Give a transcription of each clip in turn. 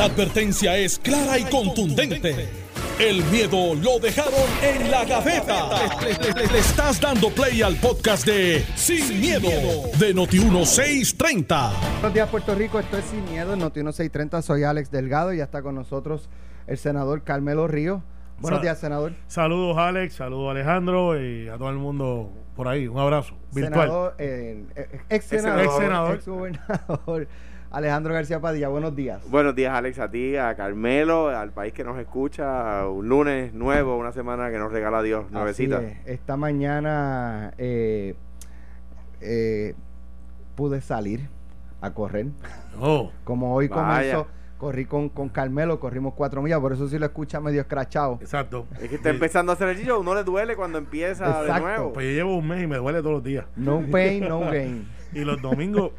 La advertencia es clara y contundente. El miedo lo dejaron en la gaveta. Le, le estás dando play al podcast de Sin, miedo, de Noti1630. Buenos días, Puerto Rico. Esto es Sin Miedo, en Noti1630. Soy Alex Delgado y ya está con nosotros el senador Carmelo Río. Buenos Sa- días, senador. Saludos Alex, saludos Alejandro y a todo el mundo por ahí. Un abrazo virtual. Senador, eh, ex senador, Ex senador. ex gobernador Alejandro García Padilla. Buenos días. Buenos días, Alex, a ti, a Carmelo, al país que nos escucha. Un lunes nuevo, una semana que nos regala Dios, Así nuevecita. es. Esta mañana eh, eh, pude salir a correr. Oh, Como hoy Vaya. comenzó, corrí con, con Carmelo, corrimos cuatro millas, por eso sí lo escucha medio escrachado. exacto. Es que está empezando a hacer el chillo, uno le duele cuando empieza de Exacto. nuevo. Pues yo llevo un mes y me duele todos los días. No pain, no gain. Y los domingos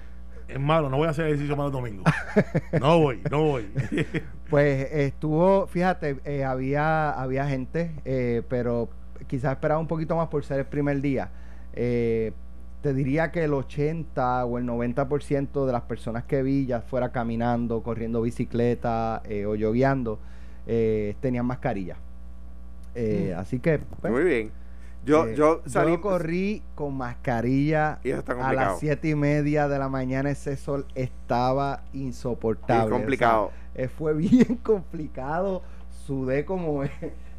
es malo, no voy a hacer ejercicio más los domingos. No voy, no voy. Pues estuvo, fíjate, eh, había, había gente, eh, pero quizás esperaba un poquito más por ser el primer día. Eh, te diría que el 80 o el 90% de las personas que vi, ya fuera caminando, corriendo bicicleta eh, o yogueando, eh, tenían mascarilla. Eh, Así que pues, Muy bien. Yo, eh, yo salí. corrí con mascarilla Y eso está a las siete y media de la mañana. Ese sol estaba insoportable. Es complicado. O sea, eh, fue bien complicado. Sudé como es,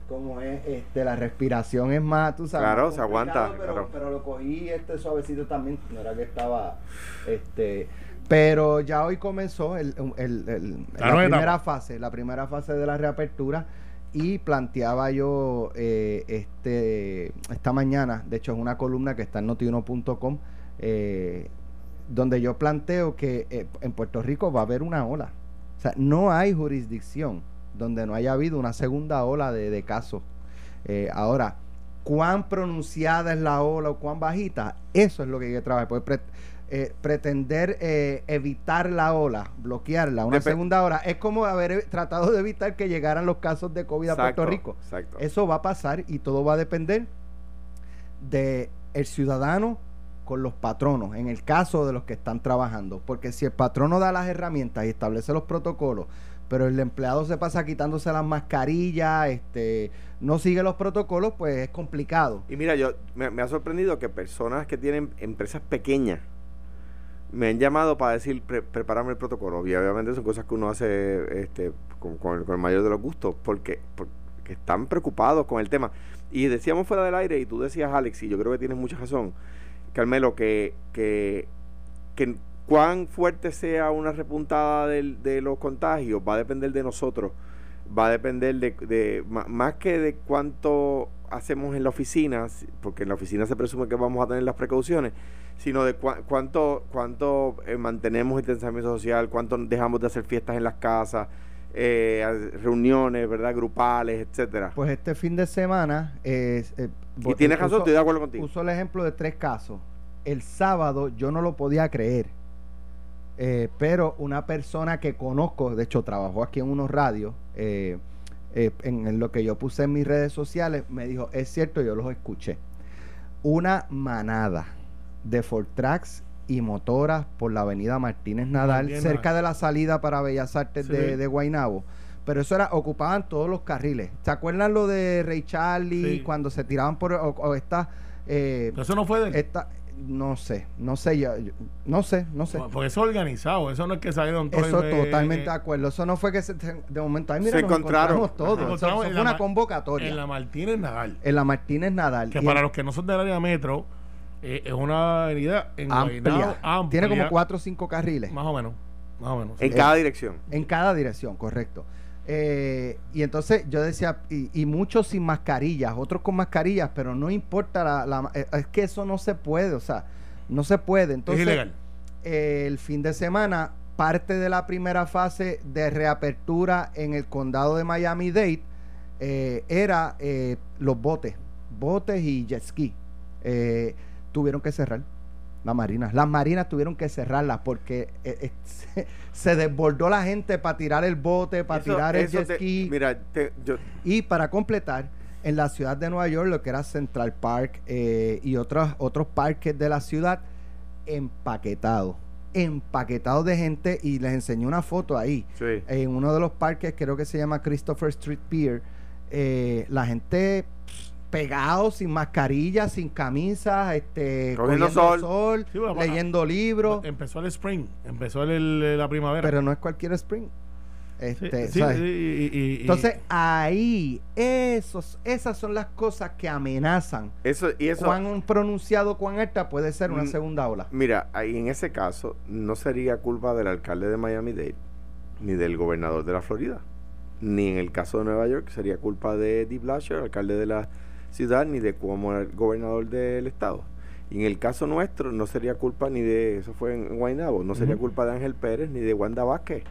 como es, este, la respiración es más, tú sabes. Claro, se aguanta, Pero, claro. pero lo cogí este suavecito también. No era que estaba, este. Pero ya hoy comenzó el, el- el- La primera etapa. fase, la primera fase de la reapertura y planteaba yo eh, este esta mañana, de hecho es una columna que está en notiuno.com, eh, donde yo planteo que eh, en Puerto Rico va a haber una ola. O sea, no hay jurisdicción donde no haya habido una segunda ola de, casos. Eh, ahora, cuán pronunciada es la ola o cuán bajita, eso es lo que hay que trabajar. Pre- eh, pretender eh, evitar la ola, bloquearla, una segunda ola, es como haber eh, tratado de evitar que llegaran los casos de COVID a Puerto Rico. Exacto. Eso va a pasar y todo va a depender de el ciudadano con los patronos, en el caso de los que están trabajando, porque si el patrono da las herramientas y establece los protocolos, pero el empleado se pasa quitándose las mascarillas, este, no sigue los protocolos, pues es complicado. Y mira, yo me, me ha sorprendido que personas que tienen empresas pequeñas me han llamado para decir, "Pre- prepárame el protocolo. Y obviamente son cosas que uno hace este, con, el, mayor de los gustos, porque, están preocupados con el tema. Y decíamos fuera del aire, y tú decías, Alex, y yo creo que tienes mucha razón, Carmelo, que, que, cuán fuerte sea una repuntada de los contagios va a depender de nosotros va a depender de, de- más que de cuánto hacemos en la oficina, porque en la oficina se presume que vamos a tener las precauciones, sino de cua- cuánto cuánto eh, mantenemos el distanciamiento social, cuánto dejamos de hacer fiestas en las casas, eh, reuniones, verdad, grupales, etcétera. Pues este fin de semana... es eh, y tienes razón, estoy de acuerdo contigo. Uso el ejemplo de tres casos. El sábado yo no lo podía creer. Eh, pero una persona que conozco, de hecho trabajó aquí en unos radios, eh, eh, en, en lo que yo puse en mis redes sociales, me dijo, es cierto, yo los escuché. Una manada de Fortrax y motoras por la avenida Martínez Nadal, Martínez cerca de la salida para Bellas Artes Sí. de, de Guaynabo. Pero eso era, ocupaban todos los carriles. ¿Se acuerdan lo de Ray Charlie Sí. cuando se tiraban por o, o esta, eh, Eso no fue de esta, no sé, no sé, yo, yo- no sé, no sé. Porque eso es organizado, eso no es que salieron todos. Eso totalmente de acuerdo. Eso no fue que se, de momento, ay, mira, Se nos encontraron. encontramos todos. Nos Eso- encontramos eso en fue una convocatoria. En la Martínez Nadal. en la Martínez Nadal. Que Y para en- los que no son del área metro, eh, es una avenida en amplia. Amplia, Tiene como cuatro o cinco carriles. Más o menos. Más o menos. sí. en cada dirección. En cada dirección, correcto. Eh, y entonces yo decía, y, y muchos sin mascarillas, otros con mascarillas, pero no importa, la, la- eh, es que eso no se puede, o sea, no se puede. Entonces, es ilegal. eh, el fin de semana, parte de la primera fase de reapertura en el condado de Miami-Dade eh, era eh, los botes, botes y jet ski. Eh, tuvieron que cerrar las marinas. Las marinas tuvieron que cerrarlas porque eh, eh, se, desbordó la gente para tirar el bote, para Eso- tirar el eso jet te- ski. Mira, te- yo, Y para completar, en la ciudad de Nueva York, lo que era Central Park eh, y otros, otros parques de la ciudad, empaquetados. empaquetados de gente y les enseñé una foto ahí. Sí. En uno de los parques, creo que se llama Christopher Street Pier, la gente pff, pegado, sin mascarilla, sin camisas, este, Cogiendo cogiendo sol. Sí, bueno, leyendo libros, Empezó el spring, empezó el- el- la primavera. pero no es cualquier spring. Este, sí, ¿sabes? sí, y- y- y- Entonces ahí, esos, esas son las cosas que amenazan. Eso, y eso, Cuán pronunciado, cuán alta puede ser una Mm, segunda ola. mira, ahí en ese caso no sería culpa del alcalde de Miami-Dade, ni del gobernador de la Florida, ni en el caso de Nueva York sería culpa de Dee Blasher, alcalde de la ciudad, ni de como el gobernador del estado. Y en el caso nuestro no sería culpa ni de, eso fue en Guaynabo, no sería culpa de Ángel Pérez ni de Wanda Vázquez.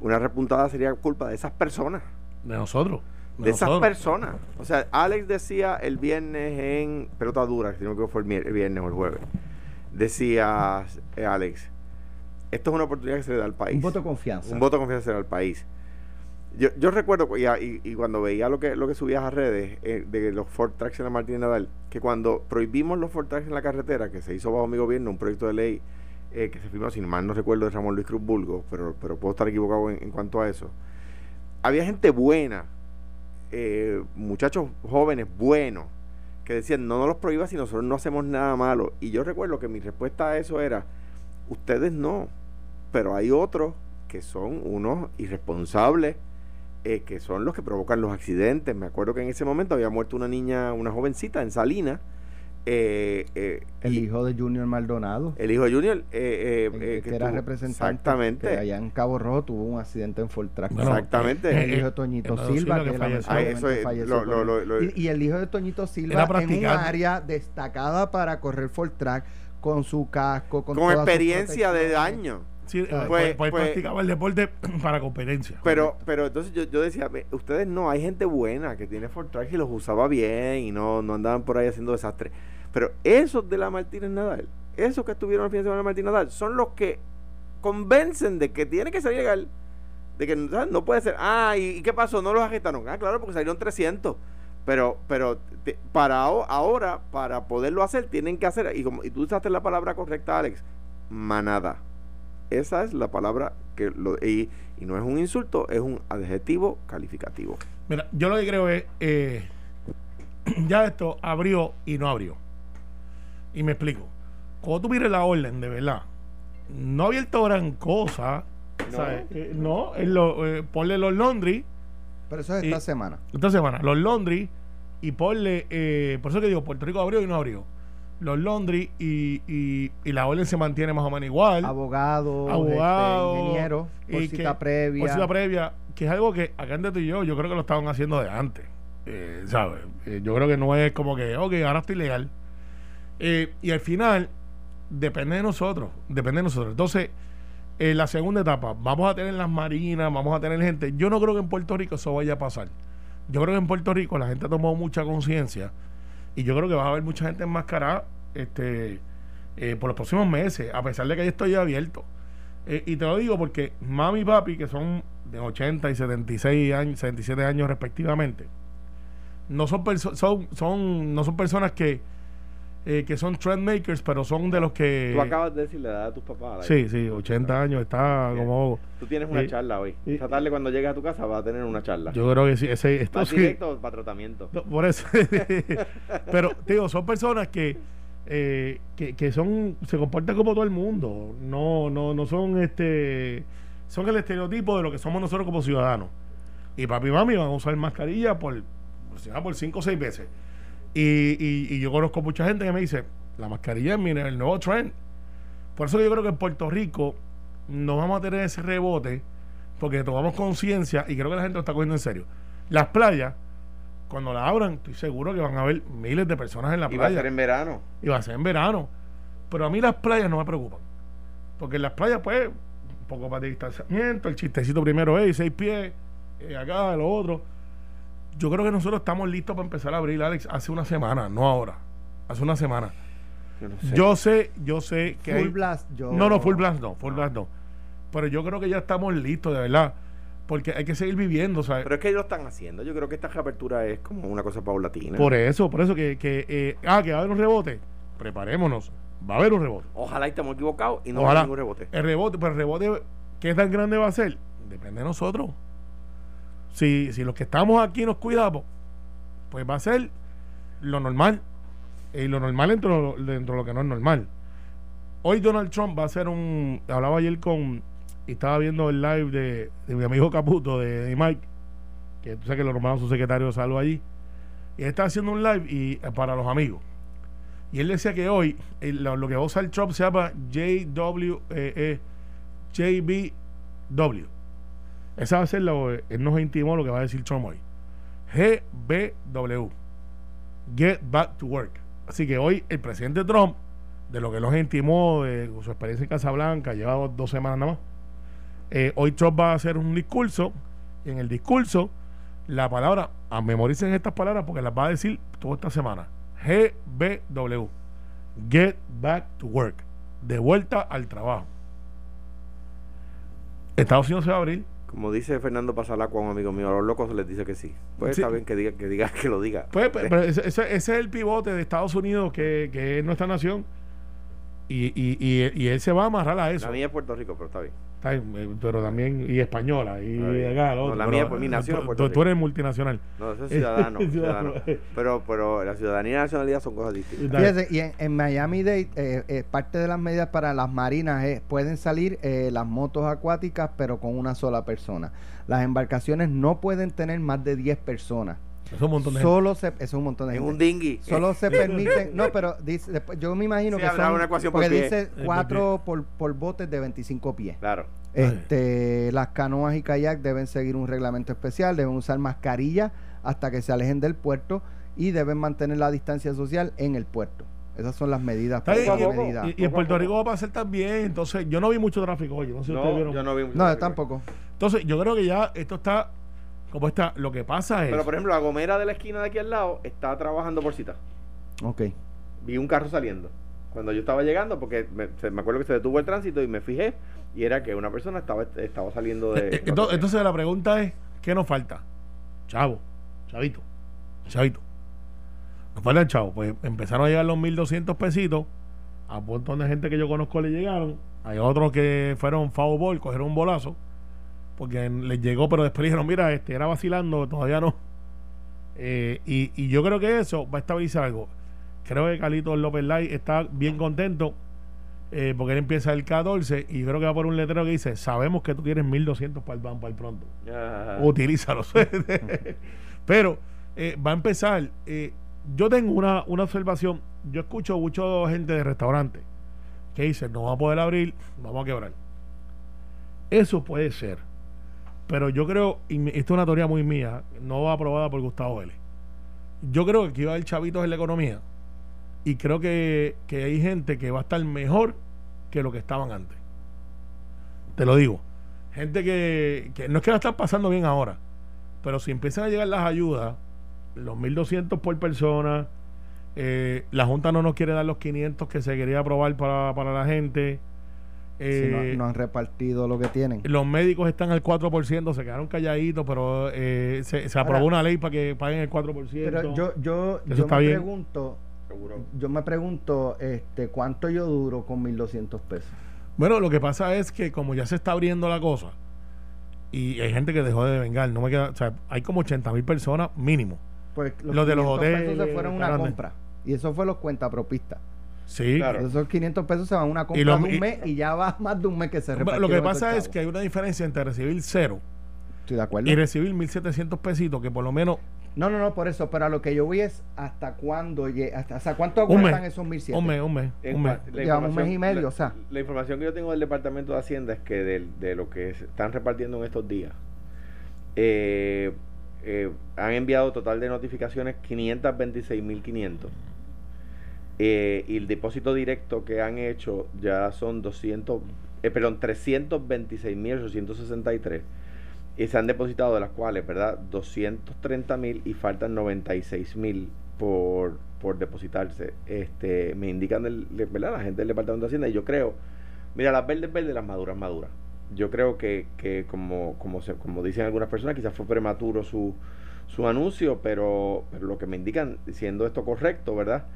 Una repuntada sería culpa de esas personas. de nosotros. de esas nosotros. personas. O sea, Alex decía el viernes en Pelota Dura, que creo que fue el viernes o el jueves, decía eh, Alex, esto es una oportunidad que se le da al país. Un voto de confianza. Un voto de confianza se le da al país. Yo, yo recuerdo, y, y- cuando veía lo que, lo que subías a redes eh, de los Ford Tracks en la Martín Nadal, que cuando prohibimos los Ford Tracks en la carretera, que se hizo bajo mi gobierno, un proyecto de ley eh, que se firmó, sin mal no recuerdo, de Ramón Luis Cruz Bulgo, pero, pero puedo estar equivocado en, en cuanto a eso. Había gente buena, eh, muchachos jóvenes buenos, que decían, no nos los prohíbas si nosotros no hacemos nada malo. Y yo recuerdo que mi respuesta a eso era, ustedes no, pero hay otros que son unos irresponsables, eh, que son los que provocan los accidentes. Me acuerdo que en ese momento había muerto una niña, una jovencita en Salinas. eh, eh, El y- hijo de Junior Maldonado, el hijo de Junior, eh, eh, eh, que, era tuvo- representante, Exactamente. que allá en Cabo Rojo tuvo un accidente en Ford Track. Bueno, Exactamente. el hijo de Toñito Silva, que, que falleció. Ah, lamentablemente eso es, falleció lo- por lo- él. lo- lo- y, y el hijo de Toñito Silva Era en un área destacada para correr Ford Track con su casco, con, con experiencia de protecciones. Sí, eh, Pues- pues, practicaba el deporte para competencia. Pero, pero entonces yo, yo decía, "Ve, ustedes no, hay gente buena que tiene Ford Tracks y los usaba bien y no, no andaban por ahí haciendo desastres. Pero esos de la Martínez Nadal, esos que estuvieron el fin de semana de Martínez Nadal, son los que convencen de que tiene que ser legal. De que ¿sabes? no puede ser. Ah, ¿y, y qué pasó? No los agitaron. Ah, claro, porque salieron 300. Pero, pero te- para aho- ahora, para poderlo hacer, tienen que hacer, y, como, y tú usaste la palabra correcta, Alex, manada. Esa es la palabra que lo y, y no es un insulto, es un adjetivo calificativo. Mira, yo lo que creo es, eh, ya esto abrió y no abrió. Y me explico. Cuando tú mires la orden, de verdad, no ha abierto gran cosa. No. ¿sabes? Eh, no, lo, eh, ponle los laundry Pero eso es esta Y- semana. esta semana, los laundry y ponle, eh, por eso que digo, Puerto Rico abrió y no abrió. Los laundry y, y, y la orden se mantiene más o menos igual. Abogado, Abogado, este, ingeniero, por y cita que- previa. Por cita previa, que es algo que acá entre tú y yo, yo creo que lo estaban haciendo de antes. Eh, ¿Sabes? Eh, yo creo que no es como que, ok, ahora estoy legal. Eh, y al final, depende de nosotros. Depende de nosotros. Entonces, en la segunda etapa, vamos a tener las marinas, vamos a tener gente. Yo no creo que en Puerto Rico eso vaya a pasar. Yo creo que en Puerto Rico la gente ha tomado mucha conciencia y yo creo que va a haber mucha gente enmascarada este, eh, por los próximos meses, a pesar de que ya estoy abierto. Eh, y te lo digo porque mami y papi, que son de 80 y 76 años, 77 años respectivamente, no son, son, son, no son personas que, eh, que son trendmakers, pero son de los que... Tú acabas de decir la edad de tus papás. Sí, sí, 80 años, está Bien. como... Tú tienes una charla hoy. Esta tarde cuando llegues a tu casa vas a tener una charla. Yo creo que sí, ese, ¿Vas sí. directo para tratamiento? No, Por eso. Pero, digo, son personas que, eh, que, que son, se comportan como todo el mundo. No, no, no son este, son el estereotipo de lo que somos nosotros como ciudadanos. Y papi y mami van a usar mascarilla por, por cinco o seis veces. Y, y, y yo conozco mucha gente que me dice, la mascarilla es mi- el nuevo trend. Por eso yo creo que en Puerto Rico no vamos a tener ese rebote, porque tomamos conciencia y creo que la gente lo está cogiendo en serio. Las playas, cuando la abran, estoy seguro que van a haber miles de personas en la Y va a playa. ser en verano. Y va a ser en verano. Pero a mí las playas no me preocupan. Porque en las playas, pues, un poco más de distanciamiento, el chistecito primero es seis pies, eh, acá, lo otro. Yo creo que nosotros estamos listos para empezar a abrir, Alex, hace una semana, no ahora. Hace una semana. Yo no sé. Yo sé, yo sé que Full hay- blast, yo... no, no, full blast no, full blast no. Pero yo creo que ya estamos listos, de verdad. Porque hay que seguir viviendo, ¿sabes? Pero es que ellos lo están haciendo. Yo creo que esta reapertura es como una cosa paulatina. Por eso, por eso que, que eh, ah, que va a haber un rebote. Preparémonos. va a haber un rebote. Ojalá estemos equivocados y no Ojalá. haya ningún rebote. El rebote, pero el rebote, ¿qué tan grande va a ser? Depende de nosotros. Si, si los que estamos aquí nos cuidamos, pues va a ser lo normal. Y lo normal dentro, dentro de lo que no es normal. Hoy Donald Trump va a hacer un. Hablaba ayer con. Estaba viendo el live de, de mi amigo Caputo, de, de Mike, que tú sabes que lo nombraron su secretario de salud allí. Y él está haciendo un live y, eh, para los amigos. Y él decía que hoy lo, lo que va a usar Trump se llama JW, eh, eh, JBW. Esa va a ser lo, él nos intimó lo que va a decir Trump hoy. GBW. Get Back to Work. Así que hoy el presidente Trump, de lo que nos intimó de su experiencia en Casablanca, lleva dos, semanas nada más, eh, hoy Trump va a hacer un discurso y en el discurso la palabra, a memoricen estas palabras porque las va a decir toda esta semana. GBW. Get back to work. De vuelta al trabajo. Estados Unidos se va a abrir. Como dice Fernando Pasalacua, un amigo mío, a los locos les dice que sí. Pues Sí. está bien que diga que, diga, que lo diga. Pues, pero, pero ese, ese- ese es el pivote de Estados Unidos que, que es nuestra nación. Y, y, y, y él se va a amarrar a eso. La mía es Puerto Rico, pero está bien. Eh, pero también, y española. Y acá, No, la pero, mía, pues, mi nación tú- eres multinacional. No, eso es ciudadano. Ciudadano. ciudadano. Pero, pero la ciudadanía y la nacionalidad son cosas distintas. Fíjese, y en, en Miami-Dade, eh, eh, parte de las medidas para las marinas es, pueden salir eh, las motos acuáticas, pero con una sola persona. Las embarcaciones no pueden tener más de 10 personas. Es un montón de gente. Solo se, eso es un montón de En gente. un dinghy. Solo se permiten, no, pero dice, después, yo me imagino Sí, que habrá son, una ecuación por porque dice Eh, por 4 por, por botes de 25 pies. Claro. Este, las canoas y kayak deben seguir un reglamento especial, deben usar mascarilla hasta que se alejen del puerto y deben mantener la distancia social en el puerto. Esas son las medidas. Está bien, pequeñas poco a poco. medidas. Y, y en Puerto Rico va a pasar también. Entonces, yo no vi mucho tráfico hoy. No sé si ustedes No, vieron. yo no vi mucho No, yo tráfico. tampoco. Entonces, yo creo que ya esto está. Como está. Lo que pasa es. Pero, por ejemplo, la gomera de la esquina de aquí al lado está trabajando por cita. Ok. Vi un carro saliendo. Cuando yo estaba llegando, porque me, se- me acuerdo que se detuvo el tránsito y me fijé, y era que una persona estaba, estaba saliendo Eh, de. eh, entonces, entonces la pregunta es: ¿qué nos falta? Chavo, chavito, chavito. Nos falta el chavo. Pues empezaron a llegar los 1200 pesitos. A un montón de gente que yo conozco le llegaron. Hay otros que fueron foul ball, cogieron un bolazo. Porque les llegó, pero después dijeron: Mira, este era vacilando, todavía no. Eh, y, y yo creo que eso va a estabilizar algo. Creo que Carlitos López Lai está bien contento eh, porque él empieza el 14 y creo que va por un letrero que dice: Sabemos que tú quieres 1200 para el, ban- para el pronto. Ah, Utilízalos. Pero eh, va a empezar. yo tengo una, una observación. Yo escucho mucho gente de restaurantes que dice: No vamos a poder abrir, vamos a quebrar. Eso puede ser. Pero yo creo, y esto es una teoría muy mía, no aprobada por Gustavo Vélez. Yo creo que aquí va a haber chavitos en la economía. Y creo que, que hay gente que va a estar mejor que lo que estaban antes. Te lo digo. Gente que, que no es que la están pasando bien ahora, pero si empiezan a llegar las ayudas, los 1.200 por persona, eh, la Junta no nos quiere dar los 500 que se quería aprobar para, para la gente. Si eh, no, no han repartido lo que tienen. los médicos están al 4%, se quedaron calladitos, pero eh, se, se aprobó Ahora- una ley para que paguen el 4%. Pero yo, yo, yo me bien. pregunto, seguro. yo me pregunto, este, ¿cuánto yo duro con 1200 pesos? Bueno, lo que pasa es que como ya se está abriendo la cosa y hay gente que dejó de vengar, no me queda, o sea, hay como 80 mil personas mínimo. Pues Los de los 500 pesos hoteles, se fueron a una compra. Y eso fue los cuentapropistas. Sí, Claro. Esos 500 pesos se van a una compra Y lo- de un y- mes y ya va más de un mes que se repartieron lo que pasa es que hay una diferencia entre recibir cero Estoy de acuerdo. y recibir 1.700 pesitos, que por lo menos No, no, no, por eso. Pero a lo que yo voy es hasta cuándo, hasta, hasta cuánto aguantan esos 1700. un mes, un mes, un mes. Llevamos un mes y medio, la, o sea. la información que yo tengo del Departamento de Hacienda es que de, lo que se están repartiendo en estos días, eh, eh, han enviado total de notificaciones 526.500. Eh, y el depósito directo que han hecho ya son 200, eh, perdón, 326.863. Y se han depositado de las cuales, ¿verdad? 230.000 y faltan 96.000 por, por depositarse. Este, me indican, el, ¿verdad? La gente del Departamento de Hacienda y yo creo, mira, las verdes verdes, las maduras maduras. Yo creo que, que como, como, se, como dicen algunas personas, quizás fue prematuro su, su anuncio, pero, pero lo que me indican, siendo esto correcto, ¿verdad?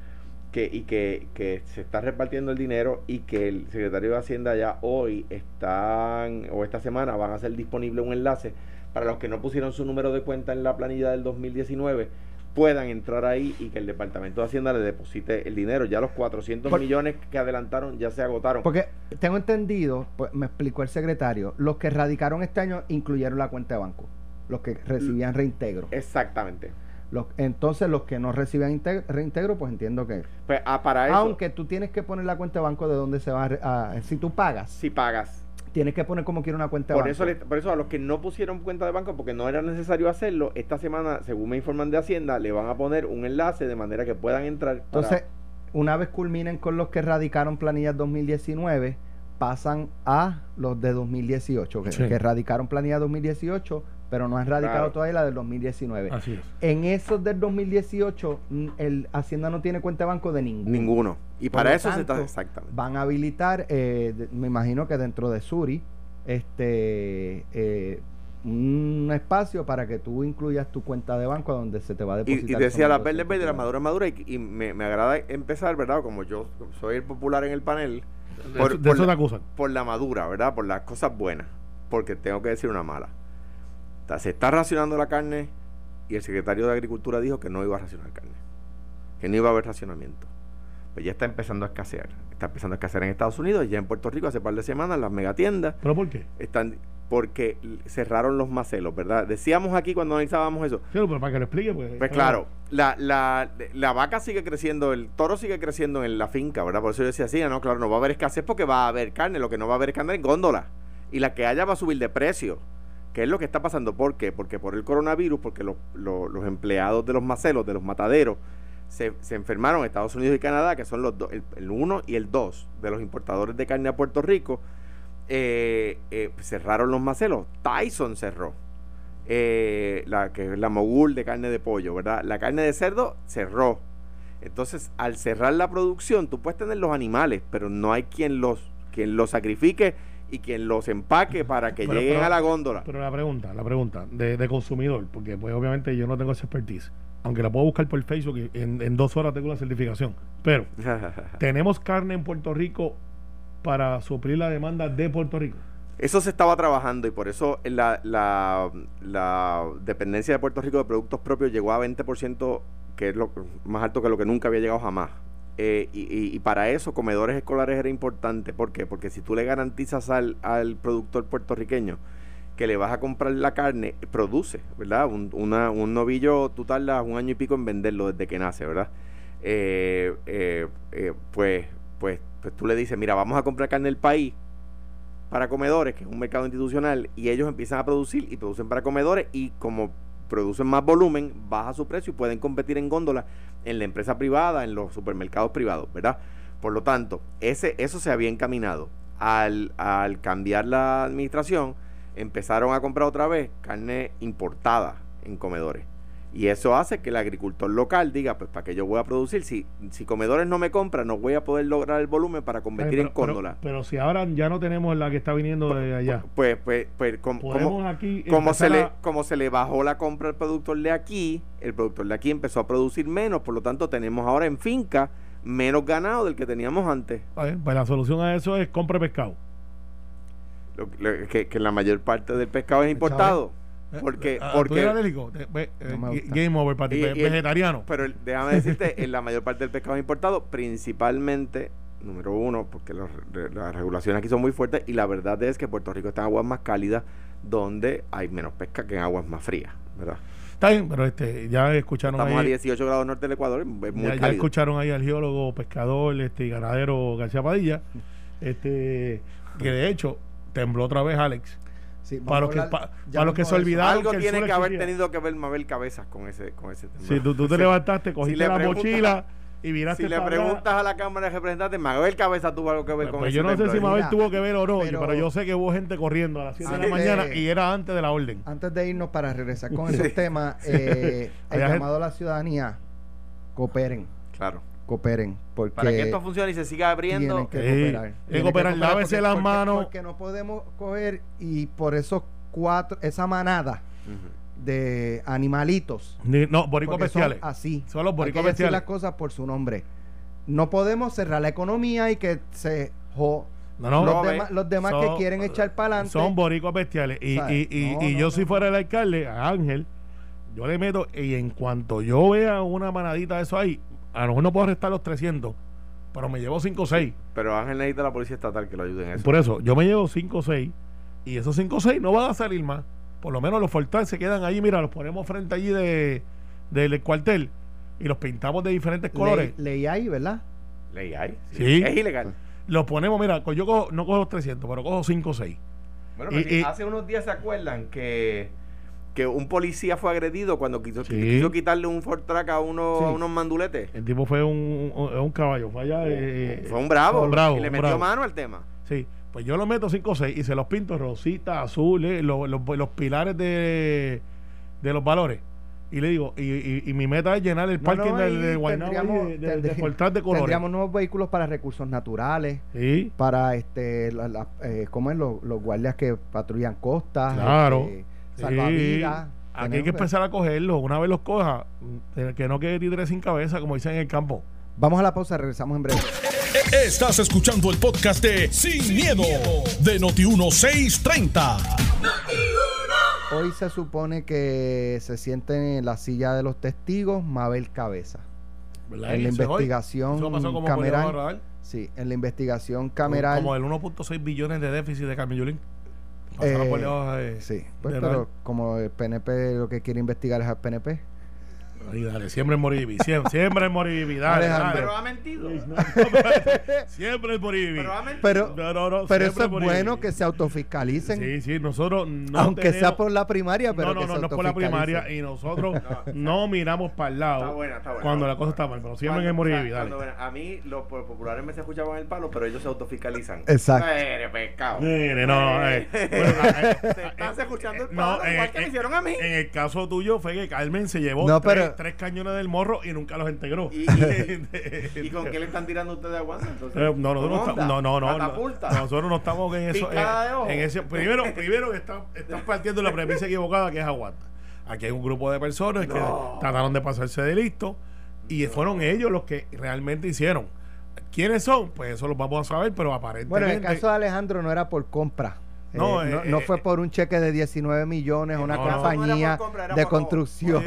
Que, y que, que se está repartiendo el dinero y que el secretario de Hacienda ya hoy están, o esta semana van a hacer disponible un enlace para los que no pusieron su número de cuenta en la planilla del 2019 puedan entrar ahí y que el Departamento de Hacienda le deposite el dinero. Ya los 400 Por- millones que adelantaron ya se agotaron. Porque tengo entendido, pues me explicó el secretario, los que radicaron este año incluyeron la cuenta de banco, los que recibían reintegro. Exactamente. Los- entonces los que no recibían inte- reintegro, pues entiendo que... Pues ah, para eso, Aunque tú tienes que poner la cuenta de banco de donde se va a... si tú pagas, si pagas. tienes que poner como quiera una cuenta de Por banco. eso, le- por eso a los que no pusieron cuenta de banco, porque no era necesario hacerlo, esta semana, según me informan de Hacienda, le van a poner un enlace de manera que puedan entrar. para- Entonces, una vez culminen con los que radicaron planillas 2019, pasan a los de 2018, que, Sí. que radicaron planilla 2018, pero no han radicado Claro. todavía la del 2019. Así es. En esos del 2018, mm, el Hacienda no tiene cuenta de banco de ninguno. ninguno. Y Por para eso se está exactamente. Van a habilitar, eh, de- me imagino que dentro de Suri, este eh, un espacio para que tú incluyas tu cuenta de banco donde se te va a Y, depositar. y esos decía la 1.200 verde verde, la madura madura, y, y me, me agrada empezar, ¿verdad? Como yo soy el popular en el panel, De, Por- eso- de por eso te acusan. por la madura, ¿verdad? Por las cosas buenas, porque tengo que decir una mala. Sea, se está racionando la carne y el secretario de Agricultura dijo que no iba a racionar carne, que no iba a haber racionamiento. Pues ya está empezando a escasear. Está empezando a escasear en Estados Unidos y ya en Puerto Rico hace par de semanas las megatiendas ¿Pero por qué? están porque cerraron los macelos, ¿verdad? Decíamos aquí cuando analizábamos eso, Sí, pero para que lo explique, pues. pues claro, la, la, la vaca sigue creciendo, el toro sigue creciendo en la finca, ¿verdad? Por eso yo decía así, no, claro, no va a haber escasez porque va a haber carne, lo que no va a haber es carne en góndola. Y la que haya va a subir de precio. ¿Qué es lo que está pasando? ¿Por qué? Porque por el coronavirus, porque los, empleados de los macelos, de los mataderos, se, se enfermaron en Estados Unidos y Canadá, que son los el, el uno y el dos de los importadores de carne a Puerto Rico, eh, eh, cerraron los macelos. Tyson cerró eh, la que es la mogul de carne de pollo, ¿verdad? La carne de cerdo cerró. Entonces, al cerrar la producción, tú puedes tener los animales, pero no hay quien los, quien los sacrifique y quien los empaque para que Pero- lleguen pero- a la góndola. Pero la pregunta, la pregunta de, de consumidor, porque pues obviamente yo no tengo esa expertise. Aunque la puedo buscar por Facebook y en, en dos horas tengo la certificación. Pero, ¿tenemos carne en Puerto Rico para suplir la demanda de Puerto Rico? Eso se estaba trabajando y por eso la, la, la dependencia de Puerto Rico de productos propios llegó a 20%, que es lo más alto que lo que nunca había llegado jamás. Eh, y, para eso comedores escolares era importante. ¿Por qué? Porque si tú le garantizas al, al productor puertorriqueño que le vas a comprar la carne, produce, ¿verdad? Un, una- un novillo, tú tardas un año y pico en venderlo desde que nace, ¿verdad? Eh, eh, eh, pues, pues, pues tú le dices, mira, vamos a comprar carne del país para comedores, que es un mercado institucional, y ellos empiezan a producir y producen para comedores y como producen más volumen, baja su precio y pueden competir en góndola en la empresa privada, en los supermercados privados, ¿verdad? Por lo tanto, ese, eso se había encaminado. Al, al cambiar la administración, empezaron a comprar otra vez carne importada en comedores. Y eso hace que el agricultor local diga, pues para qué yo voy a producir, si, si comedores no me compran, no voy a poder lograr el volumen para competir Eh, en pero, pero- si ahora ya no tenemos la que está viniendo de allá, Pues, pues, pues, com- podemos como, aquí como se le, como se le bajó la compra al productor de aquí, el productor de aquí empezó a producir menos, por lo tanto tenemos ahora en finca menos ganado del que teníamos antes. Pues la solución a eso es compre pescado. Lo- lo- que, que la mayor parte del pescado es importado. Porque, Ah, ¿tú porque alérgico? Eh, eh, No gusta. game over para ti, vegetariano. Pero el- déjame decirte, en la mayor parte del pescado es importado, principalmente, número uno, porque los las regulaciones aquí son muy fuertes y la verdad es que Puerto Rico está en aguas más cálidas donde hay menos pesca que en aguas más frías, ¿verdad? Está bien, pero este, ya escucharon Estamos a ahí, 18 grados norte del Ecuador, es muy ya, ya escucharon ahí al geólogo, pescador, este, y ganadero García Padilla, este, que de hecho tembló otra vez Alex. Sí, Para los que- pa- para los que se olvidaron Algo que el tiene que haber existía. tenido que ver Mabel Cabezas con ese, con ese tema. Si tú, tú te Sí. levantaste, cogiste la mochila y viraste Si le allá. preguntas a la Cámara de Representantes, Mabel Cabeza tuvo algo que ver Pues, con pues ese yo no sé si Mabel tuvo que ver o no, pero, pero- yo sé que hubo gente corriendo a las 7 de la mañana de- y era antes de la orden. Antes de irnos para regresar con esos temas, eh, el llamado a la ciudadanía, cooperen, Claro. Cooperen, porque Para que esto funcione y se siga abriendo, tienen que Sí, cooperar. hay que Tienen cooperar, lávese las manos. Porque no podemos coger y por esos cuatro, esa manada de animalitos, Ni- No, son especiales. así, Son los boricuas decir las cosas por su nombre. no podemos cerrar la economía y que se jo- No, no, los, no, demás, los demás Son- que quieren echar para adelante. son boricuas bestiales. Y, y, y, No, y no, yo no. si fuera el alcalde, a Ángel, yo le meto, y en cuanto yo vea una manadita de eso ahí, a lo mejor no puedo restar los 300, pero me llevo 5 o 6. Pero Ángel necesita la policía estatal que lo ayude en eso. Por eso, yo me llevo 5 o 6, y esos 5 o 6 no van a salir más. Por lo menos los fortales se quedan allí, mira, los ponemos frente allí de, del cuartel y los pintamos de diferentes colores. Le- leí ahí, ¿verdad? Ley hay. Sí. Es ilegal. Los ponemos, mira, yo cojo- no cojo los 300, pero cojo 5 o 6. Bueno, Y- pero si y- hace unos días se acuerdan que que un policía fue agredido cuando quiso, Sí. quiso quitarle un Ford Track a, uno, Sí. a unos manduletes. El tipo fue un, un, un caballo, fue allá. eh, Fue un bravo. un bravo, y le metió bravo. mano al tema. Sí, pues yo lo meto 5 o 6 y se los pinto rosita, azules, los, los, los pilares de, de los valores. Y le digo, y, y, y mi meta es llenar el No, parking no, del de Guaynabo de, de, de tendrí- portal de colores. Tendríamos nuevos vehículos para recursos naturales, Sí, para este, la, la- eh, ¿cómo es? Los, los guardias que patrullan costas, Claro. Este, sí. salvavidas. Aquí hay que empezar a cogerlos. Una vez los coja, eh, que no quede títere sin cabeza, como dicen en el campo. Vamos a la pausa, regresamos en breve. Estás escuchando el podcast de Sin, miedo, de Noti1630. Hoy se supone que se siente en la silla de los testigos Mabel Cabeza. ¿Verdad? En la investigación pasó como cameral. Sí, en la investigación cameral. Como el 1.6 billones de déficit de Carmen Yulín. Pasaron eh, por debajo de- sí, pues, pero como el PNP lo que quiere investigar es al PNP. Ahí, dale, siempre en Moribibi. Siempre, siempre en Moribibi. Dale, Alejandro. dale. Pero ha mentido. Siempre en Moribibi. Pero ha mentido. Pero, No, no, pero eso es bueno que se autofiscalicen, Sí, sí, nosotros no aunque sea tenemos- por la primaria, pero no, no, que no, se no es por la primaria y nosotros no miramos para el lado Está buena, está buena. cuando la cosa está mal, pero siempre en el Moribibi, sea, dale. cuando- A mí los po- populares me se escuchaban el palo, pero ellos se autofiscalizan. Exacto. Eres pescado. Mire, no, eh, bueno, eh, eh, Se están escuchando el palo, en- igual que me hicieron a mí. En el caso tuyo fue que Carmen se llevó No, pero- tres cañones del morro y nunca los integró. ¿Y, y, y con qué le están tirando ustedes aguanta? Entonces, Eh, no, nosotros no, ¿Con estamos, no, no, no, nosotros no estamos en eso. De En, ese, primero, primero que están, están partiendo la premisa equivocada que es aguanta. Aquí hay un grupo de personas que trataron de pasarse de listo y fueron ellos los que realmente hicieron. ¿Quiénes son? Pues eso lo vamos a saber, pero aparentemente. Bueno, en el caso de Alejandro no era por compra. No, Eh, no, eh, no eh, fue por un cheque de 19 millones a una no, compañía compra, de construcción.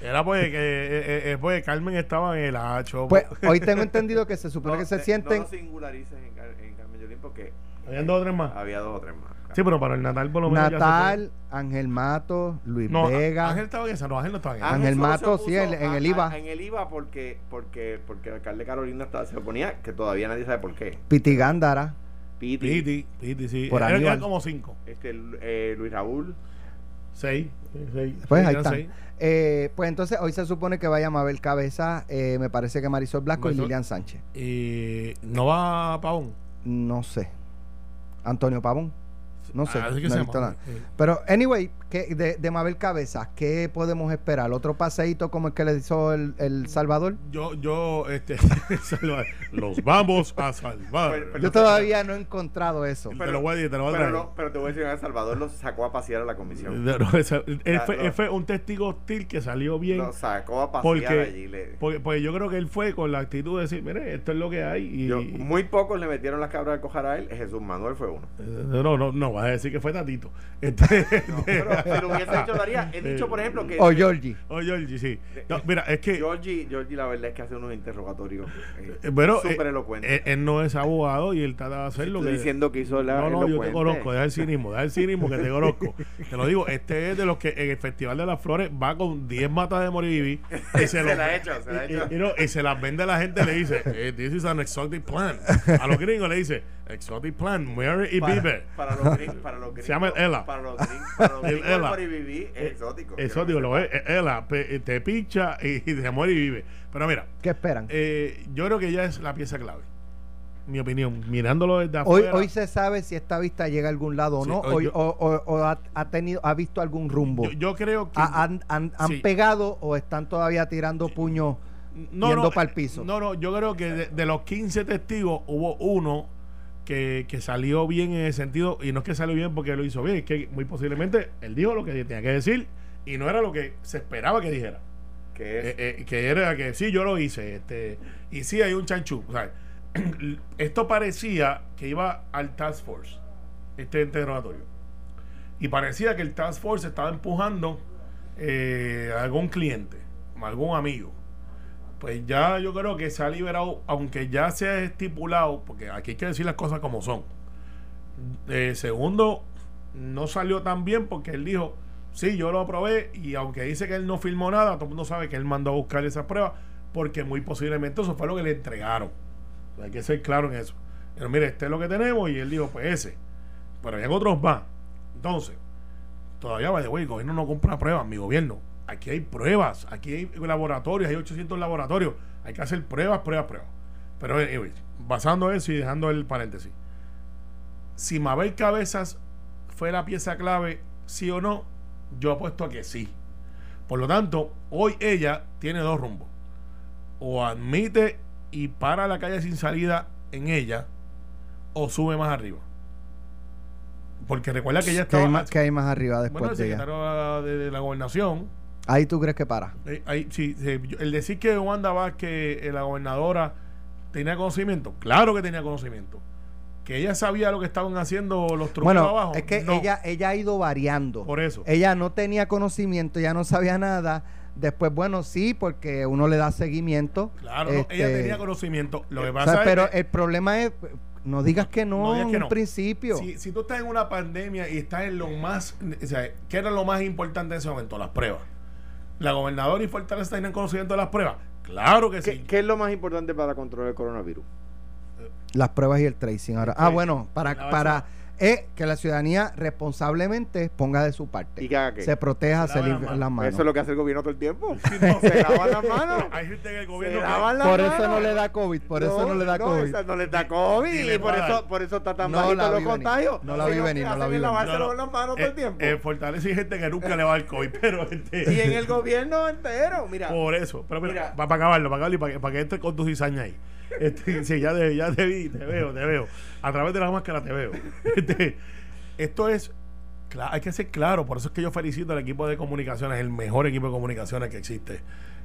Era pues que eh, eh, pues Carmen estaba en el hacho. Pues hoy tengo entendido que se supone No, que se sienten. No lo singularices en, Car- en Carmen Yulín porque Habían dos o tres más. había dos o tres más. Sí, pero para el Natal por lo menos. Natal, Ángel Mato, Luis fue. No, Vega. Ángel estaba en esa, no, Ángel no estaba en esa. Ángel Mato, sí, en- en a- el a- IVA. En el IVA porque porque porque el alcalde Carolina estaba, se oponía, que todavía nadie sabe por qué. Piti Gándara. Piti, Piti, Piti, sí. Por eran como cinco. este, eh, Luis Raúl. Seis. seis Pues ahí están. seis. Eh, pues entonces hoy se supone que vaya Mabel Cabeza, eh, me parece que Marisol Blasco y Lilian Sánchez. Y no va Pavón. No sé. Antonio Pavón. No sé. Ah, no se he visto llama. nada. Sí. Pero, anyway, ¿qué- de, de Mabel Cabeza, ¿qué podemos esperar? ¿Otro paseíto como el que le hizo el, el Salvador? Yo, yo, este, los vamos a salvar. Pero- pero- Yo todavía no he encontrado eso. te lo voy a decir, te lo voy a Pero, traer. no, pero te voy a decir, El Salvador lo sacó a pasear a la comisión. No, no, esa- él, Ya, fue, no. él fue un testigo hostil que salió bien. Lo sacó a pasear Porque, allí. le- porque, porque yo creo que él fue con la actitud de decir, mire, esto es lo que hay. Y, Yo- muy pocos le metieron las cabras al cojar a él. Jesús Manuel fue uno. no, no, no, no, vas a decir que fue Tatito. Este, Pero si lo hubiese hecho, lo haría. He dicho, por ejemplo, que. O Georgie. o Georgie, sí. No, mira, es que. Georgie, Georgie, la verdad es que hace unos interrogatorios eh, eh, Pero súper eh, elocuentes. él, él no es abogado y él trata de hacer lo que. diciendo que hizo la. no, no, yo te conozco, deja el cinismo, deja el cinismo que te conozco. Te lo digo, este es de los que en el Festival de las Flores va con 10 matas de Moribibi y se, Se lo- la ha hecho, se la ha y- hecho. y- y no, y se las vende a la gente le dice, eh, this is an exotic plant. A los gringos le dice, exotic plant, Mary y Bieber. para los gringos, para los gringos, Se llama el Ela. Para los gringos, para los El gringos Ela. Moribibi es exótico. Eso digo, lo es, ella pe- te pincha y, y se muere y vive. Pero mira, ¿Qué esperan? eh, yo creo que ya es la pieza clave. Mi opinión, mirándolo desde Hoy, afuera. hoy se sabe si esta vista llega a algún lado o Sí, no, hoy o, yo- o- o- o ha, ha tenido, ha visto algún rumbo. yo, yo creo que. ¿Ha- ¿Han, han- han Sí. pegado o están todavía tirando puños? no, yendo no, pa'l eh, piso. No, no, yo creo que de, de los 15 testigos hubo uno que, que salió bien en ese sentido. Y no es que salió bien porque lo hizo bien, es que muy posiblemente él dijo lo que tenía que decir y no era lo que se esperaba que dijera. Que es- Eh, eh, que era que sí, yo lo hice. Este, y sí, hay un chanchú. o sea, esto parecía que iba al Task Force, este interrogatorio. Y parecía que el Task Force estaba empujando eh, a algún cliente, a algún amigo. Pues ya yo creo que se ha liberado, aunque ya se ha estipulado, porque aquí hay que decir las cosas como son. Eh, segundo, no salió tan bien porque él dijo, sí, yo lo aprobé y aunque dice que él no filmó nada, todo el mundo sabe que él mandó a buscar esas pruebas porque muy posiblemente eso fue lo que le entregaron. Hay que ser claro en eso. Pero mire, este es lo que tenemos y él dijo, pues ese. Pero hay otros más. Entonces, todavía va de güey, el gobierno no compra pruebas, mi gobierno. Aquí hay pruebas, aquí hay laboratorios, hay 800 laboratorios. Hay que hacer pruebas, pruebas, pruebas. Pero, basando eso y dejando el paréntesis. Si Mabel Cabezas fue la pieza clave, sí o no, yo apuesto a que sí. Por lo tanto, hoy ella tiene dos rumbos. O admite y para la calle sin salida en ella, o sube más arriba. Porque recuerda que ella ¿Qué hay, estaba. más, qué hay más arriba después bueno, el de ella? secretario de, de la gobernación. Ahí tú crees que para. eh, ahí, sí, el decir que Wanda Vázquez, eh, la gobernadora, tenía conocimiento, claro que tenía conocimiento. Que ella sabía lo que estaban haciendo los trucos Bueno, abajo. es que no. ella, ella ha ido variando. Por eso. Ella no tenía conocimiento, ya no sabía nada. Después, bueno, sí, porque uno le da seguimiento. Claro, no, ella Este, tenía conocimiento. Lo que o pasa sea, pero es que el problema es, no digas que no, No digas en que un no. principio. si, si tú estás en una pandemia y estás en lo más, o sea, ¿qué era lo más importante en ese momento? Las pruebas. La gobernadora y Fortaleza tienen conocimiento de las pruebas. Claro que ¿Qué, sí. qué es lo más importante para controlar el coronavirus? Las pruebas y el tracing. Ahora, ah, bueno, para, para es que la ciudadanía responsablemente ponga de su parte. ¿Y que haga qué? Se proteja, Se se lave limpia las manos. Eso es lo que hace el gobierno todo el tiempo. no. se lavan las manos. Hay gente en el gobierno Se que- lavan las Por manos. eso no le da COVID, por eso no le da COVID. esa no le da COVID. Y, le por eso, por eso está tan No bajito la los vi venir. contagios. No la vi venir, no la vi venir. lavarse No, no. las manos todo Eh, el tiempo. eh, Fortaleza y gente que nunca le va al COVID, pero este, y en el gobierno entero, mira. Por eso. Pero, mira, Mira. para, acabarlo, para acabarlo y para, que- para que estés con tu cizaña ahí. Este, sí, ya te, ya te vi, te veo, te veo. A través de la máscara te veo. Este, esto es. hay que ser claro, por eso es que yo felicito al equipo de comunicaciones, el mejor equipo de comunicaciones que existe.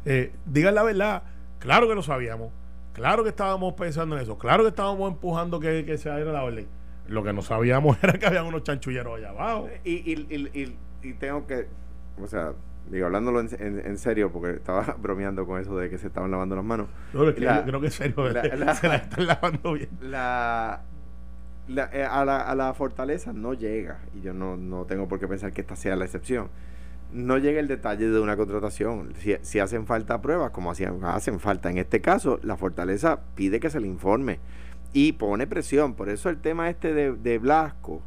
Eh, digan la verdad, claro que lo sabíamos, claro que estábamos pensando en eso, claro que estábamos empujando que, que se diera la orden. Lo que no sabíamos era que había unos chanchulleros allá abajo. Y, y, y, y, y tengo que, o sea, digo, hablándolo en, en- en serio, porque estaba bromeando con eso de que se estaban lavando las manos. No, es que La- yo creo que en serio la- la- se la están lavando bien. La, la- eh, a, la, a la fortaleza no llega, y yo no, no tengo por qué pensar que esta sea la excepción. No llega el detalle de una contratación. Si, si hacen falta pruebas, como hacían, hacen falta en este caso, la fortaleza pide que se le informe y pone presión. Por eso el tema este de, de Blasco,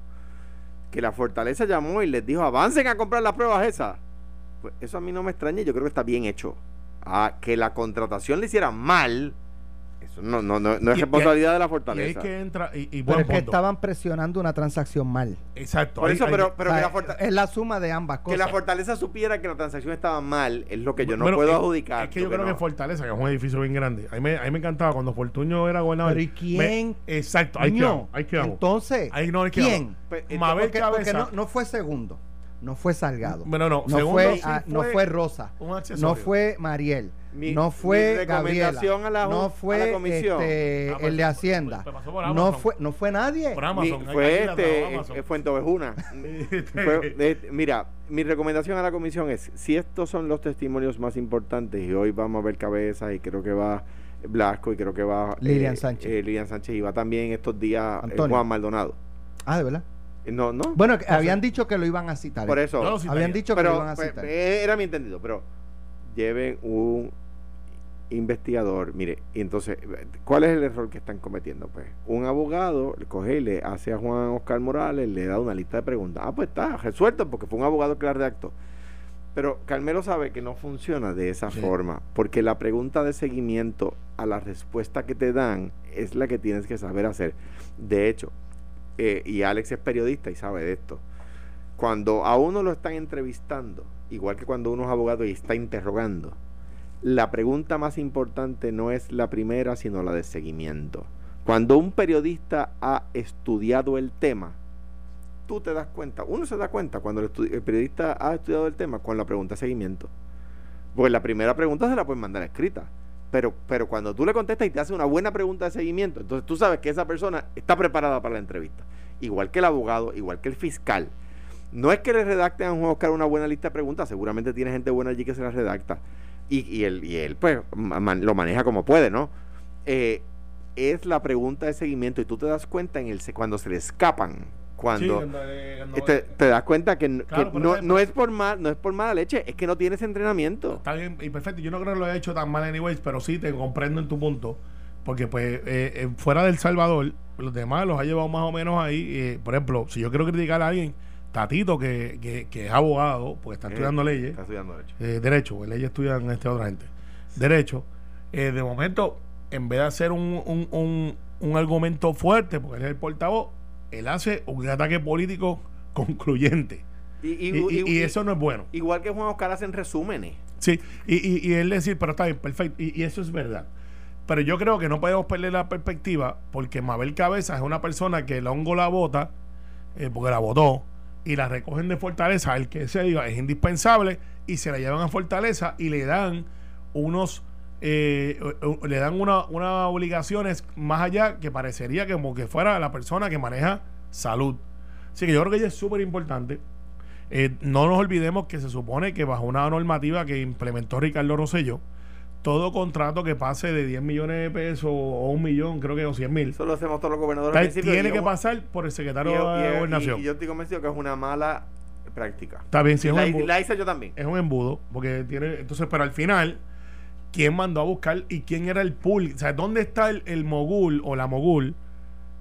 que la fortaleza llamó y les dijo, avancen a comprar las pruebas esas. Pues eso a mí no me extraña, yo creo que está bien hecho. A que la contratación le hiciera mal, eso no, no, no, no es Y- y- responsabilidad de la Y fortaleza. es que entra. Y, y Pero es que estaban presionando una transacción mal. Exacto. Por ahí- eso, ahí- pero, pero O que, la forta- es la suma de ambas que cosas. la fortaleza supiera que la transacción estaba mal es lo que yo no Bueno, puedo es- adjudicar. Es que yo creo que no. Fortaleza, que es un edificio bien grande. A mí me, a mí me encantaba cuando Fortuño era gobernador. Pero ¿y quién? Me- exacto, ahí quedamos. Ahí quedamos. Entonces, Ahí no, ahí ¿quién? Pues, Mabel Porque, porque Cabeza. no, no fue segundo, no fue Salgado. Bueno, no, no, segundo fue, sí fue no fue Rosa, un accesorio. no fue Mariel, Mi- no mi fue Gabriela, recomendación a la- no a fue la comisión. este, Ah, pues, el de Hacienda, pues, pasó por no fue, no fue nadie. Por Amazon. fue este, eh, Fuente Ovejuna. Fue- eh, mira, mi recomendación a la comisión es, si estos son los testimonios más importantes, y hoy vamos a ver cabezas, y creo que va Blasco, y creo que va Lilian Sánchez. eh, Lilian Sánchez, y va también estos días eh, Antonio. Juan Maldonado. Ah, de verdad. Eh, No, no. Bueno, que habían dicho que lo iban a citar. por eso. Habían dicho que lo iban a pues, citar. eh, era mi entendido, pero lleven un investigador, mire, y entonces, ¿cuál es el error que están cometiendo? Pues un abogado coge y le hace a Juan Oscar Morales, le da una lista de preguntas. Ah, pues está, resuelto, porque fue un abogado que la redactó. Pero Carmelo sabe que no funciona de esa Sí. forma, porque la pregunta de seguimiento a la respuesta que te dan es la que tienes que saber hacer. De hecho, eh, y Alex es periodista y sabe de esto, cuando a uno lo están entrevistando, igual que cuando uno es abogado y está interrogando, la pregunta más importante no es la primera, sino la de seguimiento. Cuando un periodista ha estudiado el tema, tú te das cuenta, uno se da cuenta cuando el, periodista ha estudiado el tema con la pregunta de seguimiento. Pues la primera pregunta se la pueden mandar escrita. Pero, pero cuando tú le contestas y te hace una buena pregunta de seguimiento, entonces tú sabes que esa persona está preparada para la entrevista. Igual que el abogado, igual que el fiscal. No es que le redacten a Juan Oscar una buena lista de preguntas, seguramente tiene gente buena allí que se las redacta. Y, y él, y él, pues, lo maneja como puede, ¿no? Eh, es la pregunta de seguimiento y tú te das cuenta en el cuando se le escapan cuando, eh, te, das cuenta que, no, no, es por mal, no es por mala leche, es que no tienes entrenamiento. Está bien y perfecto. Yo no creo que lo haya hecho tan mal anyways, pero sí te comprendo en tu punto. Porque pues eh, fuera del Salvador, los demás los ha llevado más o menos ahí. por ejemplo, si yo quiero criticar a alguien, Tatito, que, que, es abogado, pues está estudiando leyes. Está estudiando derecho. Eh, derecho, pues, leyes estudian este otra gente. Derecho. de momento, en vez de hacer un, un, un, argumento fuerte, porque él es el portavoz, él hace un ataque político concluyente. Y, eso no es bueno. Igual que Juan Oscar hacen resúmenes. Sí, y, y, él decir, pero está bien, perfecto, y, eso es verdad. Pero yo creo que no podemos perder la perspectiva porque Mabel Cabeza es una persona que el hongo la bota, eh, porque la votó, y la recogen de Fortaleza, el que se diga es indispensable, y se la llevan a Fortaleza y le dan unos eh, le dan unas una obligaciones más allá que parecería como que fuera la persona que maneja salud. Así que yo creo que ella es súper importante. Eh, no nos olvidemos que se supone que bajo una normativa que implementó Ricardo Rosello, todo contrato que pase de 10 millones de pesos o un millón, creo que o 100 mil. Eso lo hacemos todos los gobernadores. Tiene que pasar por el secretario de Gobernación. Y, yo estoy convencido que es una mala práctica. Está bien, si es la, la hice yo también. Es un embudo, porque tiene. Entonces, pero al final quién mandó a buscar y quién era el pool. O sea, ¿dónde está el, mogul o la mogul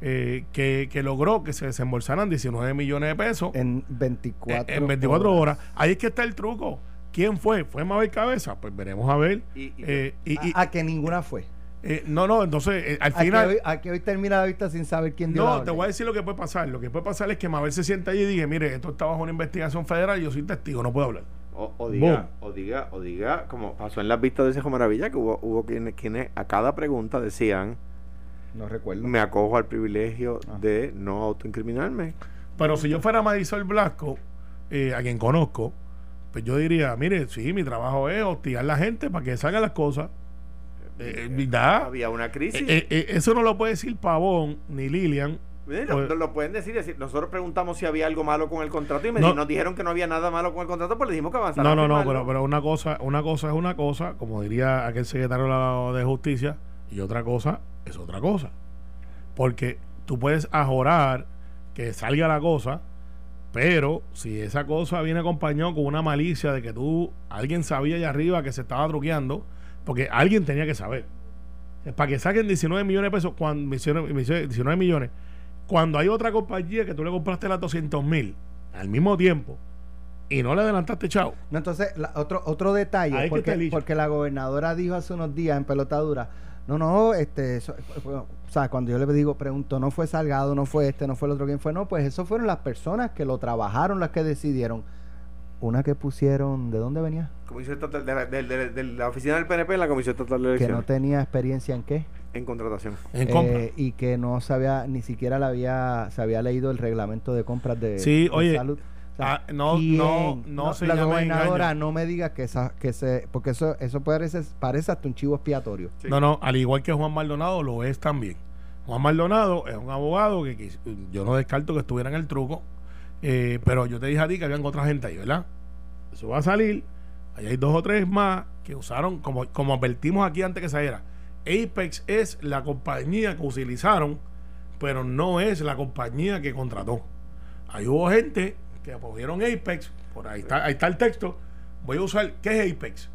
eh, que, logró que se desembolsaran 19 millones de pesos? En 24, en 24 horas. Ahí es que está el truco. ¿Quién fue? ¿Fue Mabel Cabeza? Pues veremos a ver. Y, eh, a, que ninguna fue. Eh, no, no, entonces al final. A que, hoy, termina la vista sin saber quién dio No, te voy a decir lo que puede pasar. Lo que puede pasar es que Mabel se sienta allí y dije: Mire, esto está bajo una investigación federal y yo soy testigo, no puedo hablar. O, diga, o diga, o diga, como pasó en las vistas de Cejo Maravilla, que hubo, hubo quienes, quienes a cada pregunta decían, no recuerdo. Me acojo al privilegio ah. de no autoincriminarme. Pero si yo fuera Marisol Blasco, eh, a quien conozco, pues yo diría, mire, sí, mi trabajo es hostigar a la gente para que salgan las cosas. Eh, eh Había una crisis. Eh, eso no lo puede decir Pavón ni Lilian pues lo, pueden decir, decir, nosotros preguntamos si había algo malo con el contrato y nos dijeron que no había nada malo con el contrato, pues le dijimos que avanzara. No, no, no, pero, pero una cosa, una cosa es una cosa, como diría aquel secretario de Justicia, y otra cosa es otra cosa. Porque tú puedes ajorar que salga la cosa, pero si esa cosa viene acompañado con una malicia de que tú, alguien sabía allá arriba que se estaba truqueando, porque alguien tenía que saber. Para que saquen 19 millones de pesos, cuando 19 millones cuando hay otra compañía que tú le compraste las 200 mil al mismo tiempo y no le adelantaste, chao. No, entonces, otro, otro detalle, porque, porque la gobernadora dijo hace unos días en pelotadura, no, no, este, o sea, cuando yo le digo, pregunto, no fue Salgado, no fue este, no fue el otro, ¿quién fue? No, pues eso fueron las personas que lo trabajaron, las que decidieron. Una que pusieron, ¿de dónde venía? Comisión de, la, de, la oficina del PNP en la Comisión Total de Elecciones. Que no tenía experiencia en qué? En contratación. En compra. Eh, y que no sabía, ni siquiera la había, se había leído el reglamento de compras de, sí, oye, ah, no, no, no, se la gobernadora no me diga que esa, que se, porque eso, eso parece, parece hasta un chivo expiatorio. No, no, al igual que Juan Maldonado lo es también. Juan Maldonado es un abogado que, yo no descarto que estuviera en el truco, eh, pero yo te dije a ti que habían otra gente ahí, ¿verdad? Eso va a salir. Ahí hay dos o tres más que usaron, como, como advertimos aquí antes que saliera Apex es la compañía que utilizaron, pero no es la compañía que contrató. Ahí hubo gente que apoyaron Apex, por ahí está, ahí está el texto. Voy a usar, ¿qué es Apex?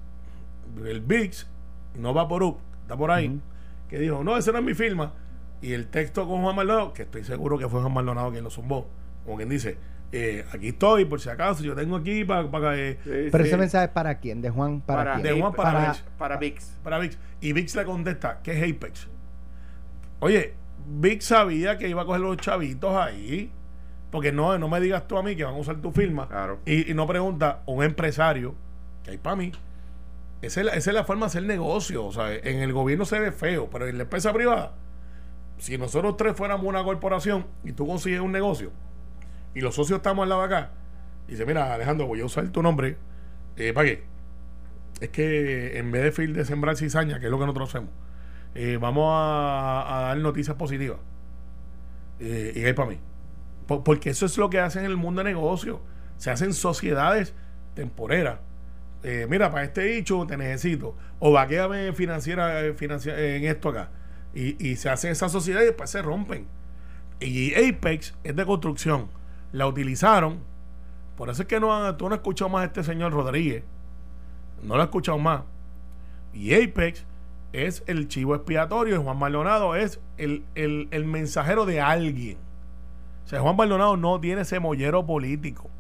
El VIX, no va por up, está por ahí, que dijo, no, esa no es mi firma. Y el texto con Juan Maldonado, que estoy seguro que fue Juan Maldonado quien lo zumbó, como quien dice, eh, aquí estoy, por si acaso, yo tengo aquí para... para eh, Pero ese mensaje es para quién, de Juan para, quién? De Juan para, para, para, VIX. Para VIX. Y VIX le contesta, ¿qué es Apex? Oye, VIX sabía que iba a coger los chavitos ahí, porque no, no me digas tú a mí que van a usar tu firma, y, no pregunta un empresario, que hay para mí. Esa es, la, esa es la forma de hacer negocio. O sea, en el gobierno se ve feo, pero en la empresa privada, si nosotros tres fuéramos una corporación y tú consigues un negocio, y los socios estamos al lado de acá, y dice, mira, Alejandro, voy a usar tu nombre, eh, ¿para qué? es que en vez de, de sembrar cizaña, que es lo que nosotros hacemos, eh, vamos a, dar noticias positivas. Eh, y es para mí. Porque eso es lo que hacen en el mundo de negocios. Se hacen sociedades temporeras. Eh, mira, para este dicho te necesito. O vaqueame financiera, financiera en esto acá. Y, y se hacen esas sociedades y después se rompen. Y Apex es de construcción. La utilizaron. Por eso es que no, tú no has escuchado más a este señor Rodríguez. No lo has escuchado más. Y Apex es el chivo expiatorio y Juan Maldonado es el, mensajero de alguien. Sea, Juan Maldonado no tiene ese mollero político.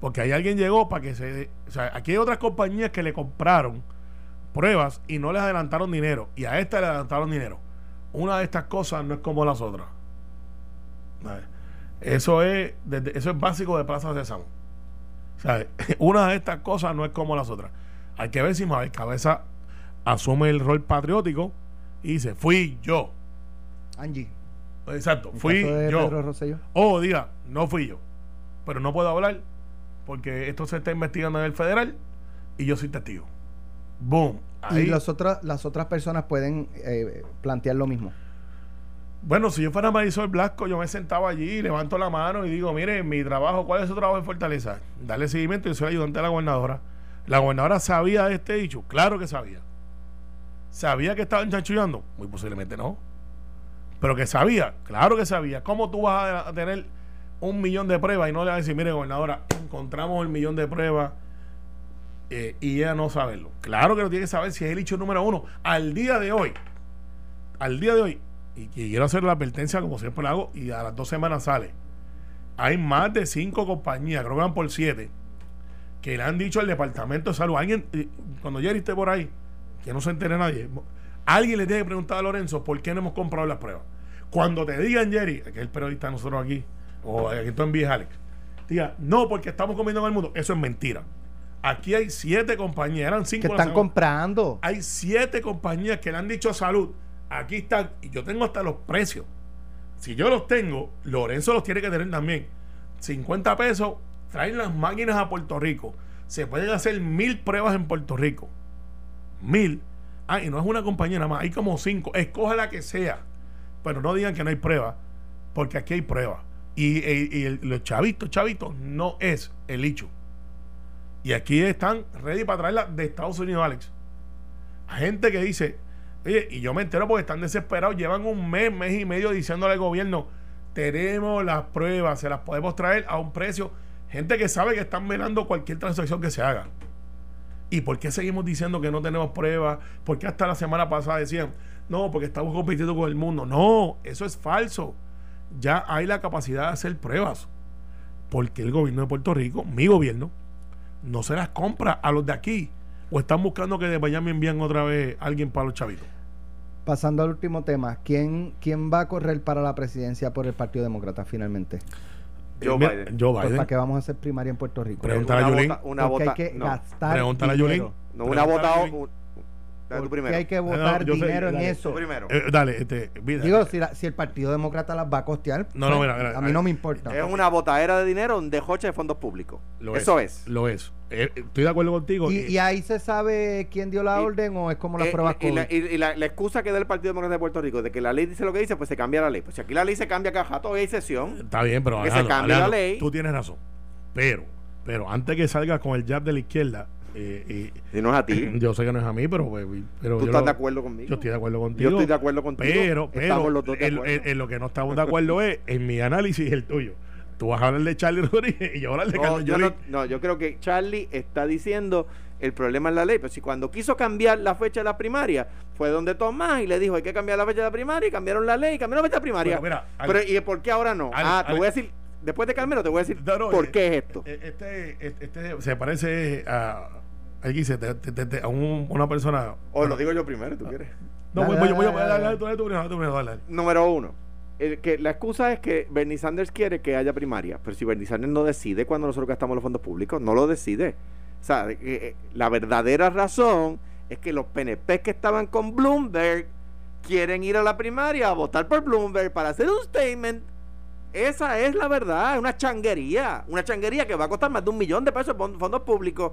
Porque ahí alguien llegó para que se... O sea, aquí hay otras compañías que le compraron pruebas y no les adelantaron dinero. Y a esta le adelantaron dinero. Una de estas cosas no es como las otras. Eso es, eso es básico de Plaza Sésamo. Sea, una de estas cosas no es como las otras. Hay que ver si Mabel Cabeza asume el rol patriótico y dice, fui yo. Angie. Exacto, fui yo. O diga, no fui yo. Pero no puedo hablar porque esto se está investigando en el federal y yo soy testigo. Boom. y las otras, las otras personas pueden eh, plantear lo mismo. Bueno, si yo fuera Marisol Blasco, yo me sentaba allí, levanto la mano y digo, mire, mi trabajo, ¿cuál es su trabajo en Fortaleza? Darle seguimiento, yo soy ayudante de la gobernadora. ¿La gobernadora sabía de este dicho? Claro que sabía. ¿Sabía que estaban chanchullando? Muy posiblemente no. Pero que sabía, claro que sabía. ¿Cómo tú vas a tener un millón de pruebas y no le vas a decir, mire, gobernadora, encontramos el millón de pruebas eh, y ella no saberlo? Claro que lo tiene que saber si es el hecho número uno. Al día de hoy, al día de hoy, y, quiero hacer la advertencia como siempre lo hago, y a las dos semanas sale. Hay más de cinco compañías, creo que van por siete, que le han dicho al Departamento de Salud. Alguien, eh, cuando Jerry esté por ahí, que no se entere nadie. Alguien le tiene que preguntar a Lorenzo por qué no hemos comprado las pruebas. Cuando te digan, Jerry, que es el periodista de nosotros aquí, o aquí tú envíes Alex, diga, no, porque estamos comiendo en el mundo. Eso es mentira. Aquí hay siete compañías, eran cinco. Que están comprando. Hay siete compañías que le han dicho a salud, aquí están, y yo tengo hasta los precios. Si yo los tengo, Lorenzo los tiene que tener también. 50 pesos, traen las máquinas a Puerto Rico. Se pueden hacer mil pruebas en Puerto Rico mil. Ah, y no es una compañía nada más, hay como cinco. Escoge la que sea. Pero no digan que no hay prueba, porque aquí hay prueba. Y, los chavitos, chavitos, no es el hecho. Y aquí están ready para traerla de Estados Unidos, Alex. Gente que dice, oye, y yo me entero porque están desesperados, llevan un mes, mes y medio diciéndole al gobierno, tenemos las pruebas, se las podemos traer a un precio. Gente que sabe que están velando cualquier transacción que se haga. ¿Y por qué seguimos diciendo que no tenemos pruebas? ¿Por qué hasta la semana pasada decían, no, porque estamos compitiendo con el mundo? No, eso es falso. Ya hay la capacidad de hacer pruebas. Porque el gobierno de Puerto Rico, mi gobierno, no se las compra a los de aquí. O están buscando que de me envíen otra vez alguien para los chavitos. Pasando al último tema, ¿quién, ¿quién va a correr para la presidencia por el Partido Demócrata finalmente? Joe Biden. Joe pues, Biden. ¿Para qué vamos a hacer primaria en Puerto Rico? Pregúntale a Yulín. Una Porque hay que gastar Pregúntale a Yulín. No, una vota porque hay que votar dinero en eso. Primero. Eh, dale, este, Digo, si, si, el Partido Demócrata las va a costear, no, no, mira, a mí no me importa. Es una botadera de dinero de jocha de fondos públicos. eso es, Lo es. Eh, estoy de acuerdo contigo. ¿Y, ¿Y, ahí se sabe quién dio la orden o es como las eh, pruebas y, la, y la, excusa que da el Partido Demócrata de Puerto Rico de que la ley dice lo que dice, pues se cambia la ley. Pues si aquí la ley se cambia cada jato, hay sesión. Está bien, pero que se cambia la ley. Tú tienes razón. Pero, pero antes que salga con el jab de la izquierda, eh, y no es a ti. Yo sé que no es a mí, pero. Pues, pero ¿Tú estás de acuerdo conmigo? Yo estoy de acuerdo contigo. Yo estoy de acuerdo contigo. Pero, pero en, lo que no estamos de acuerdo es en mi análisis y el tuyo. Tú vas a hablar de Charlie Rodríguez y yo hablar de no, yo no, no, yo creo que Charlie está diciendo el problema es la ley. Pero si cuando quiso cambiar la fecha de la primaria, fue donde Tomás y le dijo hay que cambiar la fecha de la primaria y cambiaron la ley y cambiaron la fecha de la primaria. pero ¿y por qué ahora no? ah, te voy a decir, después de Carmelo te voy a decir por eh, qué es esto. Eh, este, este, este se parece a Ahí dice, a una persona. O lo digo yo primero, ¿tú quieres? No, voy, voy, voy, a primero, Número uno. Que la excusa es que Bernie Sanders quiere que haya primaria, pero si Bernie Sanders no decide cuando nosotros gastamos los fondos públicos, no lo decide. O sea, eh, la verdadera razón es que los PNP que estaban con Bloomberg quieren ir a la primaria a votar por Bloomberg para hacer un statement. Esa es la verdad, es una changuería, una changuería que va a costar más de un millón de pesos en fondos públicos.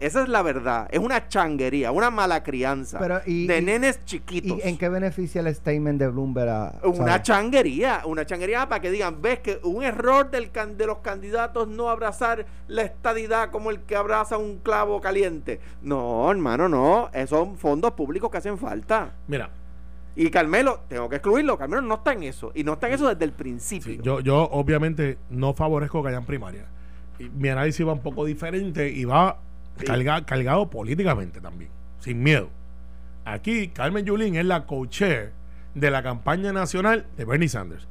Esa es la verdad. Es una changuería, una mala crianza Pero, y- de y- nenes chiquitos. ¿Y en qué beneficia el statement de Bloomberg? a- Una sabes? changuería, una changuería para que digan, ves que un error del can- de los candidatos no abrazar la estadidad como el que abraza un clavo caliente. No, hermano, no. Esos son fondos públicos que hacen falta. Mira, Y Carmelo, tengo que excluirlo. Carmelo no está en eso. Y no está en eso desde el principio. sí, yo, yo obviamente no favorezco que hayan primarias. Y mi análisis va un poco diferente y va Cargado políticamente también, sin miedo. Aquí, Carmen Yulín es la co-chair de la campaña nacional de Bernie Sanders.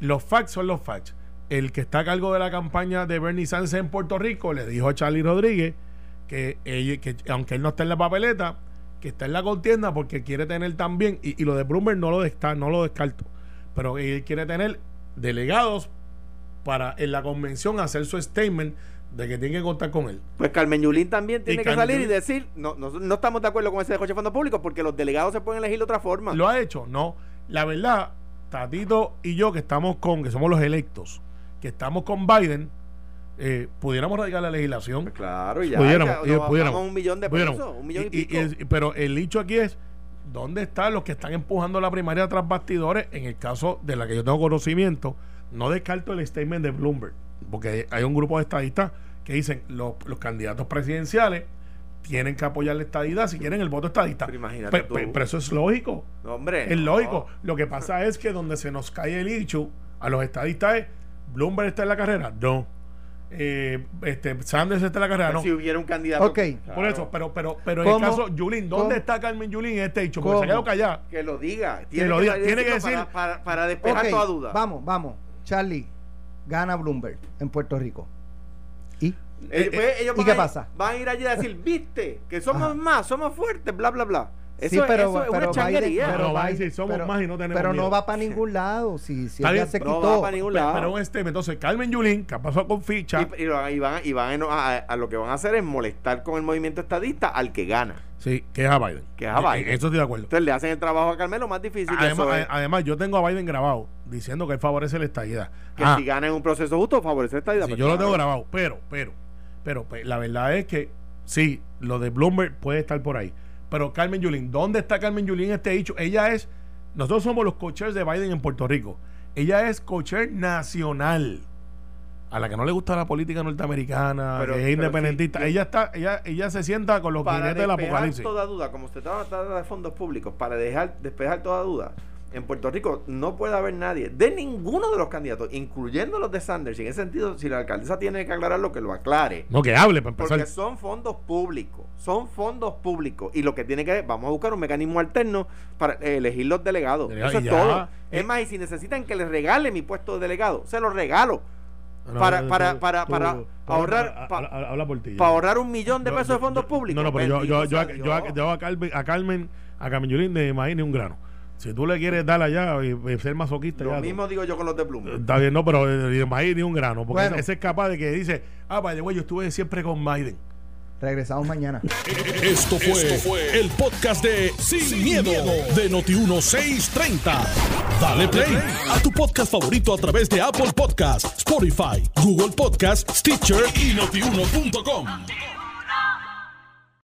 Los facts son los facts. El que está a cargo de la campaña de Bernie Sanders en Puerto Rico le dijo a Charlie Rodríguez que, ella- que aunque él no está en la papeleta, que está en la contienda porque quiere tener también, y, y lo de Bloomberg no lo, desca- no lo descarto, pero él quiere tener delegados para en la convención hacer su statement de que tienen que contar con él. Pues Carmen Yulín también tiene Y que Carmen salir y decir, no, no, no estamos de acuerdo con ese descoche de fondos públicos porque los delegados se pueden elegir de otra forma. ¿Lo ha hecho? No. La verdad, Tatito y yo que estamos con, que somos los electos, que estamos con Biden, eh, pudiéramos radicar la legislación. Pues claro, y ya. pudiéramos, ya, pudiéramos, un millón de pudiéramos. pesos, un millón y, pico. es- pero el dicho aquí es, ¿dónde están los que están empujando la primaria tras bastidores? En el caso de la que yo tengo conocimiento, no descarto el statement de Bloomberg, porque hay un grupo de estadistas que dicen, los, los candidatos presidenciales tienen que apoyar la estadidad si quieren el voto estadista. Pero imagínate Pe- pe- tú. pero eso es lógico. No, hombre. Es no. lógico. Lo que pasa es que donde se nos cae el dicho a los estadistas es Bloomberg está en la carrera. No. Eh, este, Sanders está en la carrera. No. Si hubiera un candidato. Ok. Por eso, pero, pero, pero en el caso, Yulín, ¿dónde ¿Cómo? está Carmen Yulín en este dicho? Porque ¿Cómo? se quedó callada. Que lo diga. lo diga. Tiene que decir- Para, para, para despejar toda duda. Vamos, vamos. Charlie, gana Bloomberg en Puerto Rico. ¿Y? Eh, pues, ellos ¿y qué a pasa? Van a ir allí a decir, viste, que somos Ajá. más, somos fuertes, bla, bla, bla. Eso, sí, pero, eso es pero una. Biden, Pero pero va a Biden- decir, somos pero- más y no tenemos Pero miedo. no va para ningún lado. Si, si ella bien, se no quitó. va para ningún lado. pero un statement. Entonces, Carmen Yulín, que ha pasado con ficha. Y, y lo- y van, y van a, a- a lo que van a hacer es molestar con el movimiento estadista al que gana. sí, que es a Biden. Que es a Biden. En eso estoy de acuerdo. Entonces le hacen el trabajo a Carmelo más difícil. Además, eso es, además, yo tengo a Biden grabado diciendo que él favorece la estadidad. que Ah, si gana en un proceso justo, favorece a estadista. Sí, Pues yo lo tengo grabado, pero, pero, pero, pues, la verdad es que sí, lo de Bloomberg puede estar por ahí. Pero Carmen Yulín, ¿dónde está Carmen Yulín en este dicho? Ella es, nosotros somos los coaches de Biden en Puerto Rico. Ella es coacher nacional. A la que no le gusta la política norteamericana, Pero- que es independentista. sí, ella está, ella, ella se sienta con los para del despejar apocalipsis. toda duda, como usted estaba tratando de fondos públicos, para dejar despejar toda duda, en Puerto Rico no puede haber nadie de ninguno de los candidatos, incluyendo los de Sanders. Y en ese sentido, si la alcaldesa tiene que aclarar lo que lo aclare. No, que hable para Porque empezar. son fondos públicos, son fondos públicos. Y lo que tiene que vamos a buscar un mecanismo alterno para eh, elegir los delegados. Delegado, Eso es ya. todo. Eh. Es más, y si necesitan que les regale mi puesto de delegado, se lo regalo. No, para- para- para- tú- para ahorrar-. Para ahorrar un millón de pesos yo- de fondos yo- públicos. No, no, pero yo, yo, Bendito yo, sea yo, yo, Dios. yo a Carmen, a Carmen, a Carmen Yulín de maíz ni un grano. Si tú le quieres dar allá y, y ser masoquista, Lo ya tú- mismo digo yo con los de Bloomberg. Está bien, no, pero eh, de maíz ni un grano. Porque Bueno. ese, es capaz de que dice, ah, the way, yo estuve siempre con Biden. Regresamos mañana. Esto fue, el podcast de Sin, miedo, de Noti1630. Dale play a tu podcast favorito a través de Apple Podcasts, Spotify, Google Podcasts, Stitcher y notiuno.com.